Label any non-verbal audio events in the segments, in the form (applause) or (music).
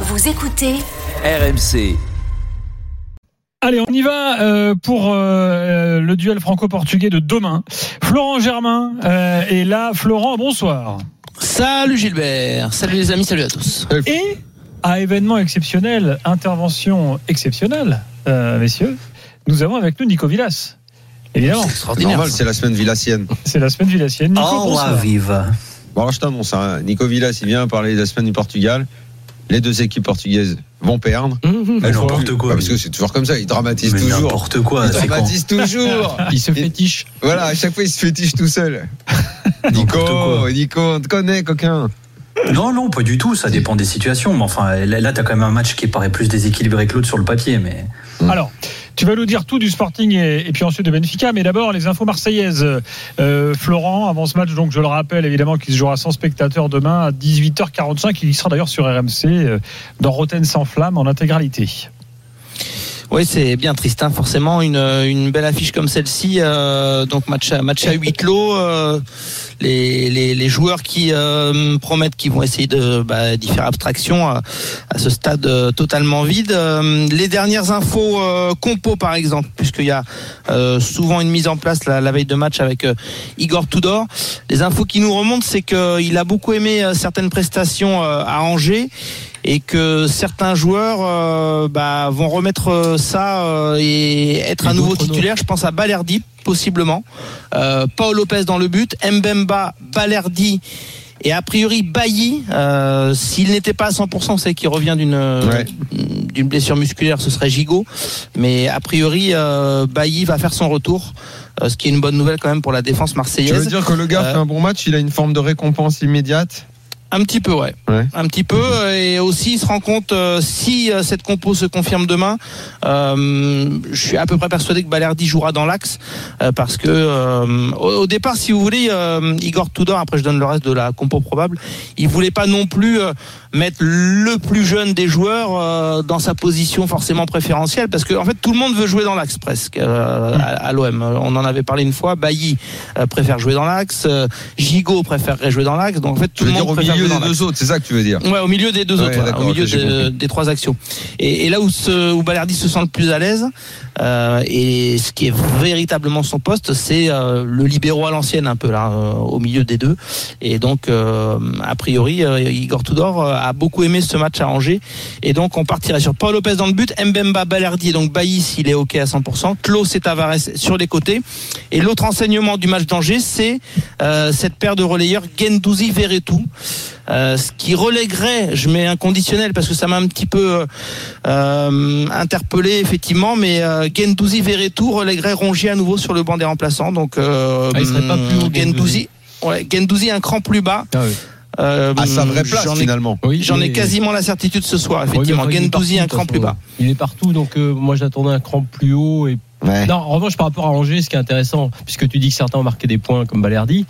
Vous écoutez RMC. Allez, on y va euh, pour euh, le duel franco-portugais de demain. Florent Germain euh, est là. Florent, bonsoir. Salut Gilbert, salut les amis, salut à tous. Et à événement exceptionnel, intervention exceptionnelle, euh, messieurs, nous avons avec nous Nico Villas. Évidemment, C'est C'est extraordinaire. normal, c'est la semaine villassienne. c'est la semaine villassienne. Nico, Oh, bonsoir. vive. Bon, alors je t'annonce, hein, Nico Villas, il vient parler de la semaine du Portugal. Les deux équipes portugaises vont perdre. Mais n'importe quoi. Parce que c'est toujours comme ça, il dramatise Mais toujours. n'importe quoi. Il c'est con. dramatise toujours. (laughs) Il se Et- fétiche. Voilà, à chaque fois, il se fétiche tout seul. (laughs) Nico. Nico, on te connaît, coquin. Non, non, pas du tout. Ça dépend des situations. Mais enfin, là, là, t'as quand même un match qui paraît plus déséquilibré que l'autre sur le papier. Mais Alors, tu vas nous dire tout du Sporting et, puis ensuite de Benfica, mais d'abord les infos marseillaises. Euh, Florent, avant ce match, donc je le rappelle évidemment qu'il se jouera sans spectateurs demain à 18h45. Il y sera d'ailleurs sur RMC euh, dans Roten sans flamme en intégralité. Oui, c'est bien triste, hein, forcément. Une, une belle affiche comme celle-ci. euh, donc match à, match à huis clos. euh, les, les, les joueurs qui euh, promettent qu'ils vont essayer de bah, d'y faire abstraction à, à ce stade euh, totalement vide. Euh, les dernières infos euh, compo par exemple, puisqu'il y a euh, souvent une mise en place la, la veille de match avec euh, Igor Tudor. Les infos qui nous remontent, c'est qu'il a beaucoup aimé euh, certaines prestations euh, à Angers et que certains joueurs euh, bah, vont remettre euh, ça euh, et être Et un nouveau titulaire. Je pense à Balerdi possiblement, euh, Paul Lopez dans le but, Mbemba, Balerdi. Et a priori, Bailly, euh, s'il n'était pas à 100%, on sait qu'il revient d'une Ouais. d'une blessure musculaire, ce serait Gigot. Mais a priori, euh, Bailly va faire son retour, euh, ce qui est une bonne nouvelle quand même pour la défense marseillaise. veux dire que le gars Euh, fait un bon match, il a une forme de récompense immédiate? Un petit peu, ouais. Ouais. Un petit peu. euh, Et aussi, il se rend compte, euh, si euh, cette compo se confirme demain, euh, je suis à peu près persuadé que Balerdi jouera dans l'axe. euh, parce que, euh, au, au départ, si vous voulez, euh, Igor Tudor, après je donne le reste de la compo probable, il voulait pas non plus mettre le plus jeune des joueurs euh, dans sa position forcément préférentielle. Parce que, en fait, tout le monde veut jouer dans l'axe presque euh, à, à l'OM. On en avait parlé une fois. Bailly préfère jouer dans l'axe. Gigot préférerait jouer dans l'axe. Donc, en fait, tout le monde préfère milieu des deux autres, c'est ça que tu veux dire Ouais, au milieu des deux Ouais, autres, voilà, au milieu de- des trois actions. Et, et là où, ce, où Balerdi se sent le plus à l'aise, euh, et ce qui est véritablement son poste, c'est euh, le libéraux à l'ancienne, un peu là, euh, au milieu des deux. Et donc, euh, a priori, euh, Igor Tudor euh, a beaucoup aimé ce match à Angers. Et donc, on partirait sur Paul Lopez dans le but, Mbemba, Balerdi, et donc Bailly s'il est OK à 100%, Klaus et Tavares sur les côtés. Et l'autre enseignement du match d'Angers, c'est euh, cette paire de relayeurs Gendouzi Verretou. Euh, ce qui relèguerait, je mets un conditionnel parce que ça m'a un petit peu euh, interpellé effectivement, mais euh, Gendouzi Verretou relèguerait Rongier à nouveau sur le banc des remplaçants. Donc euh, Ah, il serait pas plus haut, Gendouzi, ouais, Gendouzi un cran plus bas. Ah oui. Euh, À sa vraie place, j'en ai- finalement. Oui, J'en ai quasiment la certitude ce soir, effectivement. Oui, Gendouzi un cran plus bas. Il est partout, donc euh, moi j'attendais un cran plus haut. Et... Ouais. Non, en revanche, par rapport à Angers, ce qui est intéressant, puisque tu dis que certains ont marqué des points comme Balerdi,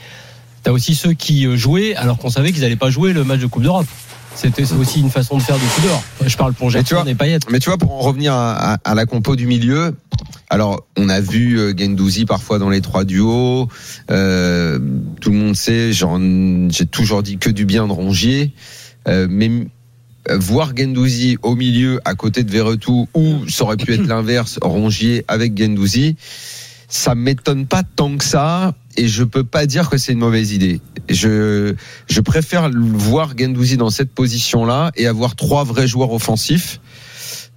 tu as aussi ceux qui euh, jouaient alors qu'on savait qu'ils n'allaient pas jouer le match de Coupe d'Europe. C'était aussi une façon de faire de Tudor. Je parle pour vois- et Payet. Mais tu vois, pour en revenir à, à- à la compo du milieu, alors on a vu euh, Gendouzi parfois dans les trois duos. Euh, tout le monde sait, j'ai toujours dit que du bien de Rongier. Euh, mais voir Gendouzi au milieu à côté de Verretou, ou ça aurait pu être l'inverse, Rongier avec Gendouzi, ça m'étonne pas tant que ça. Et je peux pas dire que c'est une mauvaise idée. Je, je préfère voir Gendouzi dans cette position-là et avoir trois vrais joueurs offensifs.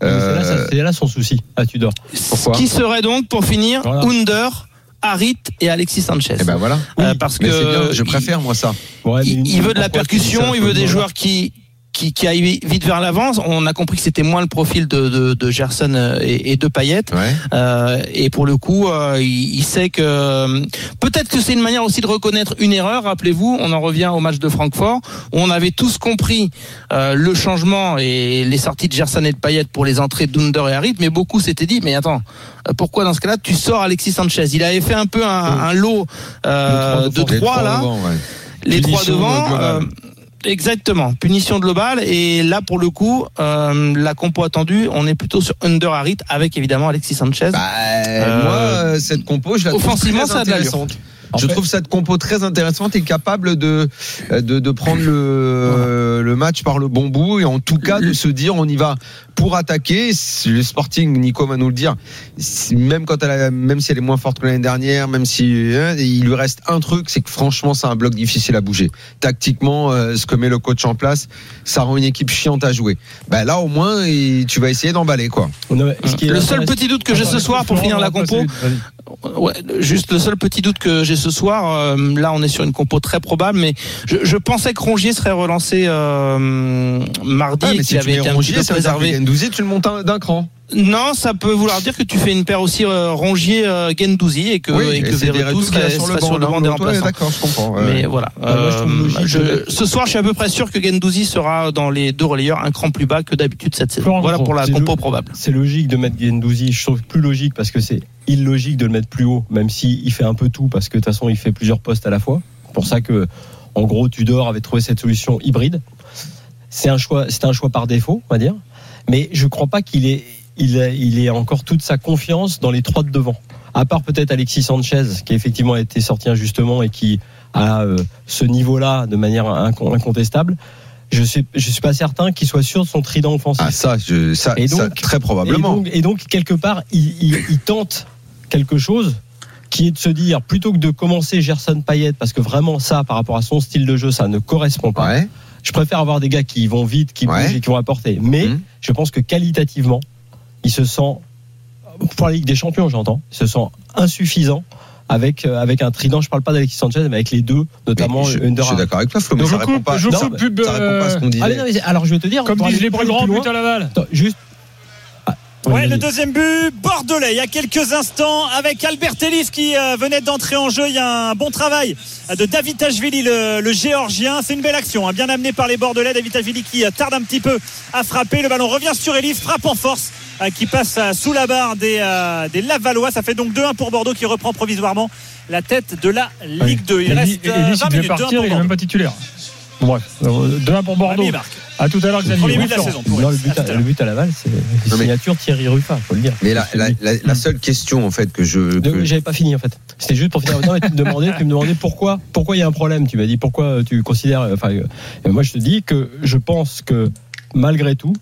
C'est là, Euh, c'est là son souci à Tudor. Pourquoi Qui serait donc, pour finir, Voilà. Under, Harit et Alexis Sanchez. Eh ben voilà. Euh, parce Mais que bien, je il- préfère moi ça. Ouais, il, il veut de la percussion, il veut des joueurs qui qui, qui aillent vite vers l'avant. On a compris que c'était moins le profil de, de, de Gerson euh, et, et de Payet. Ouais. Euh, et pour le coup, euh, il, il sait que euh, peut-être que c'est une manière aussi de reconnaître une erreur. Rappelez-vous, on en revient au match de Francfort où on avait tous compris euh, le changement et les sorties de Gerson et de Payet pour les entrées d'Under et Harit, mais beaucoup s'étaient dit mais attends, euh, pourquoi dans ce cas-là tu sors Alexis Sanchez? Il avait fait un peu un, un lot euh, de Les trois là devant, ouais. les trois devant. Exactement, punition globale. Et là, pour le coup, euh, la compo attendue, on est plutôt sur Under Harit avec évidemment Alexis Sanchez. Bah, Euh, moi, euh, cette compo, je la trouve offensivement, très ça a de. En je fait- trouve cette compo très intéressante et capable de, de, de prendre le, le match par le bon bout et en tout cas de se dire on y va pour attaquer. Le Sporting, Nico va nous le dire, même quand elle a, même si elle est moins forte que l'année dernière, même si hein, il lui reste un truc, c'est que franchement c'est un bloc difficile à bouger. Tactiquement, euh, ce que met le coach en place, ça rend une équipe chiante à jouer. Ben là au moins tu vas essayer d'emballer quoi. Non, mais ce qui est Le seul petit doute que j'ai ce soir pour finir la compo, Ouais, juste le seul petit doute que j'ai ce soir, euh, là on est sur une compo très probable, mais je, je pensais que Rongier serait relancé euh, mardi Ah, mais si tu avait été un petit Rongier, peu que préservé. Gendouzi, tu le montes un- d'un cran. Non, ça peut vouloir dire que tu fais une paire aussi euh, Rongier euh, Gendouzi et que, et que Verretou serait, serait sur le banc des remplaçants. D'accord, je comprends. ouais. Mais voilà. Moi, je je- de- ce soir, je suis à peu près sûr que Gendouzi sera dans les deux relayeurs un cran plus bas que d'habitude cette saison. Voilà pour la compo le- probable. C'est logique de mettre Gendouzi. Je trouve plus logique parce que c'est illogique de le mettre plus haut, même s'il il fait un peu tout parce que de toute façon il fait plusieurs postes à la fois. Pour ça que, en gros, Tudor avait trouvé cette solution hybride. C'est un choix, c'est un choix par défaut, on va dire. Mais je crois pas qu'il ait, il, a- il ait encore toute sa confiance dans les trois de devant. À part peut-être Alexis Sanchez, qui effectivement a été sorti injustement et qui a euh, ce niveau-là de manière incon- incontestable. Je suis, je suis pas certain qu'il soit sûr de son trident offensif. Ah ça, je, ça, Et ça, donc- très probablement. Et donc, et donc, quelque part, il, il- il tente quelque chose qui est de se dire, plutôt que de commencer Gerson Payet, parce que vraiment ça, par rapport à son style de jeu, ça ne correspond pas. ouais. Je préfère avoir des gars qui vont vite, qui Ouais. bougent et qui vont apporter. Mais Mhm. je pense que qualitativement, il se sent, pour la Ligue des Champions, j'entends, il se sent insuffisant avec, euh, avec un trident. Je parle pas d'Alexis Sanchez, mais avec les deux, notamment Mais je, Under je suis d'accord avec toi, Flo, mais ça je répond pas. Non, pub, Ça répond pas à ce euh, qu'on disait. Ah, mais non, mais alors je vais te dire, Comme disent les plus grands, plus but loin- à Laval. Attends, juste. Ouais, le deuxième but bordelais. Il y a quelques instants, avec Albert Ellis qui euh, venait d'entrer en jeu. Il y a un bon travail de David Tachvili, le, le géorgien. C'est une belle action, hein, bien amené par les bordelais. David Tachvili qui euh, tarde un petit peu à frapper. Le ballon revient sur Ellis, frappe en force, euh, qui passe euh, sous la barre des, des Lavallois. Ça fait donc 2-1 pour Bordeaux qui reprend provisoirement la tête de la Ligue 2. Il reste Ellis, 20 il minutes. 2-1 partir, il est même pas titulaire. Bon, bref, 2-1 pour Bordeaux. À tout à l'heure, Xavier. Premier but de la Bonsoir. saison. pour Non, le but, À le but à Laval, c'est mais- signature Thierry Ruffin, faut le dire. Mais la, C'est la, lui. la, la seule question en fait que je que- J'avais pas fini en fait. C'était juste pour finir. Non, mais tu me demandais, tu me demandais pourquoi, pourquoi il y a un problème. Tu m'as dit pourquoi tu considères. Enfin, euh, et moi je te dis que je pense que malgré tout,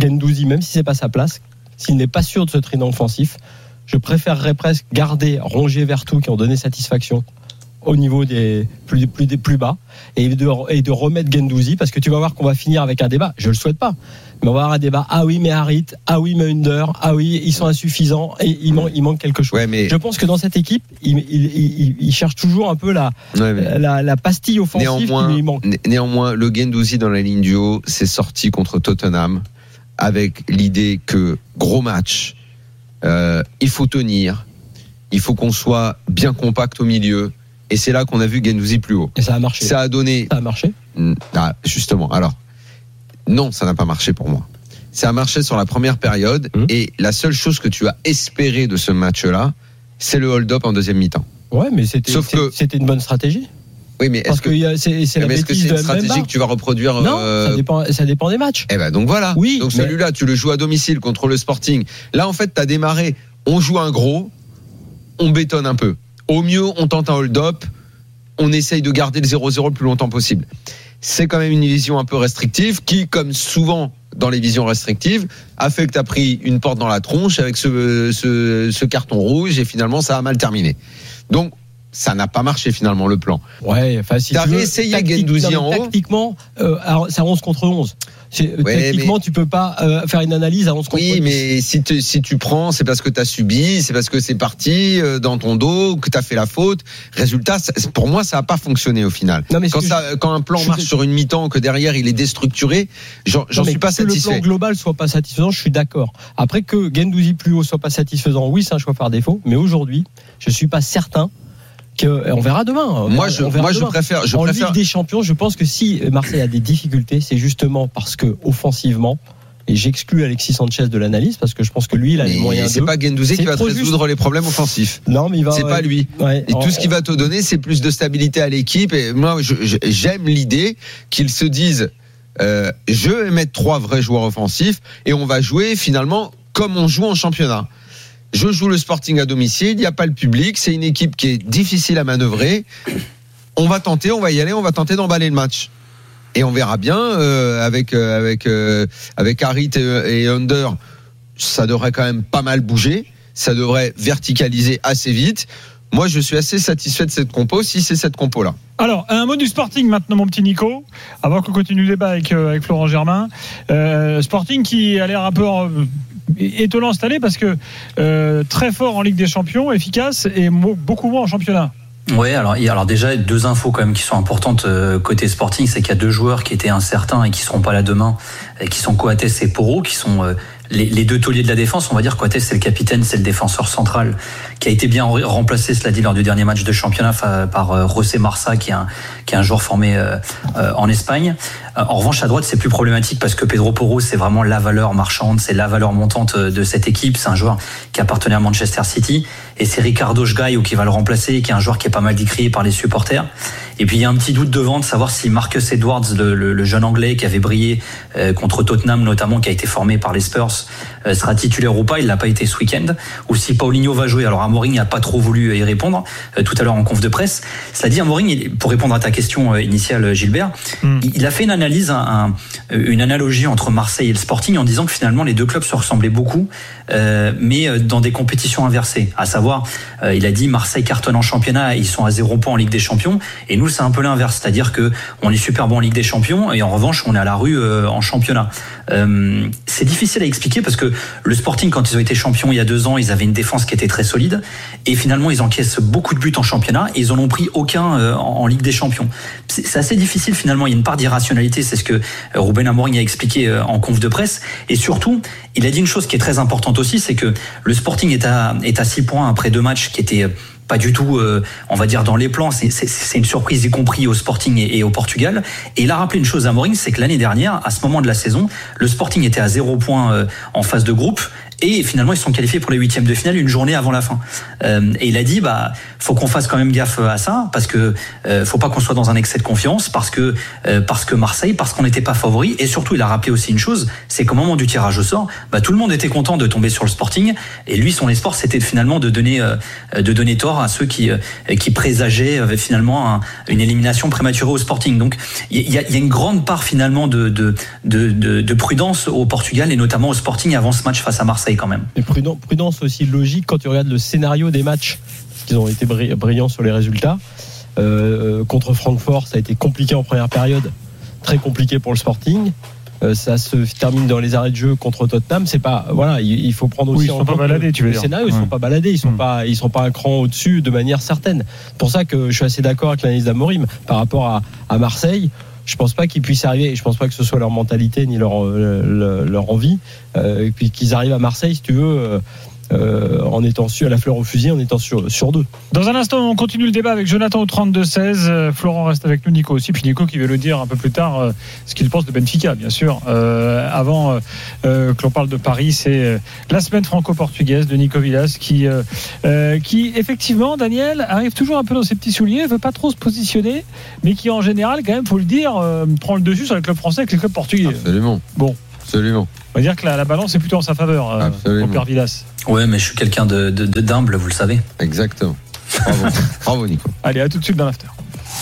Gendouzi, même si c'est pas sa place, s'il n'est pas sûr de ce trident offensif, je préférerais presque garder Rongier Vertou qui ont donné satisfaction au niveau des plus, plus, des plus bas et de, et de remettre Gendouzi parce que tu vas voir qu'on va finir avec un débat. Je le souhaite pas. Mais on va avoir un débat. Ah oui, mais Harit. Ah oui, mais Under. Ah oui, ils sont insuffisants et il, man- il manque quelque chose. ouais mais, Je pense que dans cette équipe, il, il, il, cherche toujours un peu la, ouais, mais la, la pastille offensive néanmoins qui lui manque. né- néanmoins le Gendouzi dans la ligne du haut c'est sorti contre Tottenham avec l'idée que gros match euh, il faut tenir il faut qu'on soit bien compact au milieu et c'est là qu'on a vu Gendouzi plus haut Et ça a marché. ça a donné Ça a marché. Ah, justement. Alors, non, ça n'a pas marché pour moi. Ça a marché sur la première période Mhm. et la seule chose que tu as espéré de ce match-là, c'est le hold-up en deuxième mi-temps. Ouais, mais c'était que- une bonne stratégie. Oui, mais est-ce que, c'est bêtise c'est de une stratégie que tu vas reproduire Non, euh, ça dépend, ça dépend des matchs. Eh ben donc voilà. Oui, donc mais- celui-là, tu le joues à domicile contre le Sporting. Là, en fait, tu as démarré. On joue un gros, on bétonne un peu. Au mieux, on tente un hold-up, on essaye de garder le 0-0 le plus longtemps possible. C'est quand même une vision un peu restrictive qui, comme souvent dans les visions restrictives, a fait que tu as pris une porte dans la tronche avec ce, ce, carton rouge et finalement, ça a mal terminé. Donc, ça n'a pas marché finalement le plan. Ouais, enfin, si T'as tu veux, tactique- non, mais en haut Tactiquement, euh, alors, c'est à 11 contre 11. C'est- Ouais, tactiquement, tu peux pas euh, faire une analyse à 11 contre 10. Oui, mais si tu, si tu prends, c'est parce que tu as subi, c'est parce que c'est parti euh, dans ton dos, que tu as fait la faute. Résultat, ça- pour moi, ça n'a pas fonctionné au final. Non, mais ce Quand, un plan je- marche sur une mi-temps, que derrière il est déstructuré, j'en suis pas que le satisfait. plan global soit pas satisfaisant, je suis d'accord. Après que Gendouzi plus haut soit pas satisfaisant, oui, c'est un choix par défaut. Mais aujourd'hui, je suis pas certain que. On verra demain. On Moi, je, moi, préfère, je en préfère. Ligue des Champions, je pense que si Marseille a des difficultés, c'est justement parce que offensivement, et j'exclus Alexis Sanchez de l'analyse parce que je pense que lui, il a les moyens C'est pas Gendouzi qui va te juste. résoudre les problèmes offensifs. Non, mais il va. C'est pas lui. Ouais, Et tout ce qu'il va te donner, c'est plus de stabilité à l'équipe. Et moi, j'aime l'idée qu'ils se disent, euh, je vais mettre trois vrais joueurs offensifs et on va jouer finalement comme on joue en championnat. Je joue le Sporting à domicile, il n'y a pas le public, c'est une équipe qui est difficile à manœuvrer. On va tenter, on va y aller, on va tenter d'emballer le match. Et on verra bien euh, avec euh, avec euh, avec Harit et Under, ça devrait quand même pas mal bouger, ça devrait verticaliser assez vite. Moi, je suis assez satisfait de cette compo si c'est cette compo là. Alors, un mot du Sporting maintenant, mon petit Nico, avant qu'on continue le débat avec, euh, avec Florent Germain. Euh, sporting qui a l'air un peu euh, étonnant cette année parce que euh, très fort en Ligue des Champions, efficace et beaucoup moins en championnat. Ouais, alors, alors déjà deux infos quand même qui sont importantes euh, côté Sporting, c'est qu'il y a deux joueurs qui étaient incertains et qui seront pas là demain, et qui sont Coates et Poro, qui sont euh, les, les deux tauliers de la défense. On va dire Coates c'est le capitaine, c'est le défenseur central qui a été bien re- remplacé, cela dit, lors du dernier match de championnat par euh, José Marsa, qui est un qui est un joueur formé euh, euh, en Espagne. En revanche, à droite, c'est plus problématique parce que Pedro Porro, c'est vraiment la valeur marchande, c'est la valeur montante de cette équipe. C'est un joueur qui appartenait à Manchester City. Et c'est Ricardo Sgaio qui va le remplacer, qui est un joueur qui est pas mal décrié par les supporters. Et puis il y a un petit doute devant de savoir si Marcus Edwards, le, le- le jeune anglais qui avait brillé contre Tottenham notamment, qui a été formé par les Spurs, sera titulaire ou pas. Il l'a pas été ce week-end. Ou si Paulinho va jouer. Alors Amorim n'a pas trop voulu y répondre euh, tout à l'heure en conf de presse. Cela dit, Amorim, il- pour répondre à ta question euh, initiale, Gilbert, Mm. il a fait une analyse, un- un- une analogie entre Marseille et le Sporting en disant que finalement les deux clubs se ressemblaient beaucoup, euh, mais euh, dans des compétitions inversées. À savoir, euh, il a dit Marseille cartonne en championnat, ils sont à zéro point en Ligue des Champions, et nous c'est un peu l'inverse, c'est-à-dire que on est super bon en Ligue des Champions et en revanche on est à la rue euh, en championnat. Euh, c'est difficile à expliquer parce que le Sporting quand ils ont été champions il y a deux ans, ils avaient une défense qui était très solide et finalement ils encaissent beaucoup de buts en championnat et ils en ont pris aucun euh, en, Ligue des Champions. C'est assez difficile finalement, il y a une part d'irrationalité, c'est ce que euh, Ruben Amorim a expliqué euh, en conf de presse et surtout il a dit une chose qui est très importante aussi, c'est que le Sporting est à est six points après deux matchs qui étaient pas du tout, on va dire, dans les plans. C'est- une surprise, y compris au Sporting et, au Portugal. Et il a rappelé une chose à Mourinho, c'est que l'année dernière, à ce moment de la saison, le Sporting était à zéro point euh, en phase de groupe. Et finalement, ils sont qualifiés pour les huitièmes de finale une journée avant la fin. Euh, et il a dit, bah, faut qu'on fasse quand même gaffe à ça, parce que euh, faut pas qu'on soit dans un excès de confiance, parce que euh, parce que Marseille, parce qu'on n'était pas favori. Et surtout, il a rappelé aussi une chose, c'est qu'au moment du tirage au sort, bah, tout le monde était content de tomber sur le Sporting. Et lui, son espoir, c'était finalement de donner euh, de donner tort à ceux qui euh, qui présageaient euh, finalement un- une élimination prématurée au Sporting. Donc, il y a, y a une grande part finalement de, de de de prudence au Portugal et notamment au Sporting avant ce match face à Marseille quand même. Et prudence aussi logique quand tu regardes le scénario des matchs, parce qu'ils ont été bri- brillants sur les résultats. Euh, contre Francfort, ça a été compliqué en première période, très compliqué pour le Sporting. Euh, ça se termine dans les arrêts de jeu contre Tottenham. C'est pas voilà, il, il faut prendre Oui, aussi ils sont en pas baladés, le- tu veux le dire. scénario. Ils Ouais. sont pas baladés, ils sont Mm. pas ils sont pas un cran au-dessus de manière certaine. C'est pour ça que je suis assez d'accord avec l'analyse d'Amorim par rapport à, à Marseille. Je pense pas qu'ils puissent arriver. Je pense pas que ce soit leur mentalité ni leur euh, le- leur envie. Euh, puis qu'ils arrivent à Marseille, si tu veux, euh, en étant sur à la fleur au fusil, en étant sur sur deux. Dans un instant, on continue le débat avec Jonathan au 32-16. Euh, Florent reste avec nous, Nico aussi. Puis Nico qui veut le dire un peu plus tard euh, ce qu'il pense de Benfica, bien sûr. Euh, avant euh, euh, que l'on parle de Paris, c'est euh, la semaine franco-portugaise de Nico Villas qui, euh, euh, qui effectivement, Daniel, arrive toujours un peu dans ses petits souliers, veut pas trop se positionner, mais qui en général, quand même, faut le dire, euh, prend le dessus sur les clubs français avec les clubs portugais. Absolument. Bon. Absolument. On va dire que la, la balance est plutôt en sa faveur, euh, au Père Villas. Ouais, mais je suis quelqu'un de de- de- d'humble, vous le savez. Exactement. Bravo. (laughs) Bravo, Nico. Allez, à tout de suite dans l'after.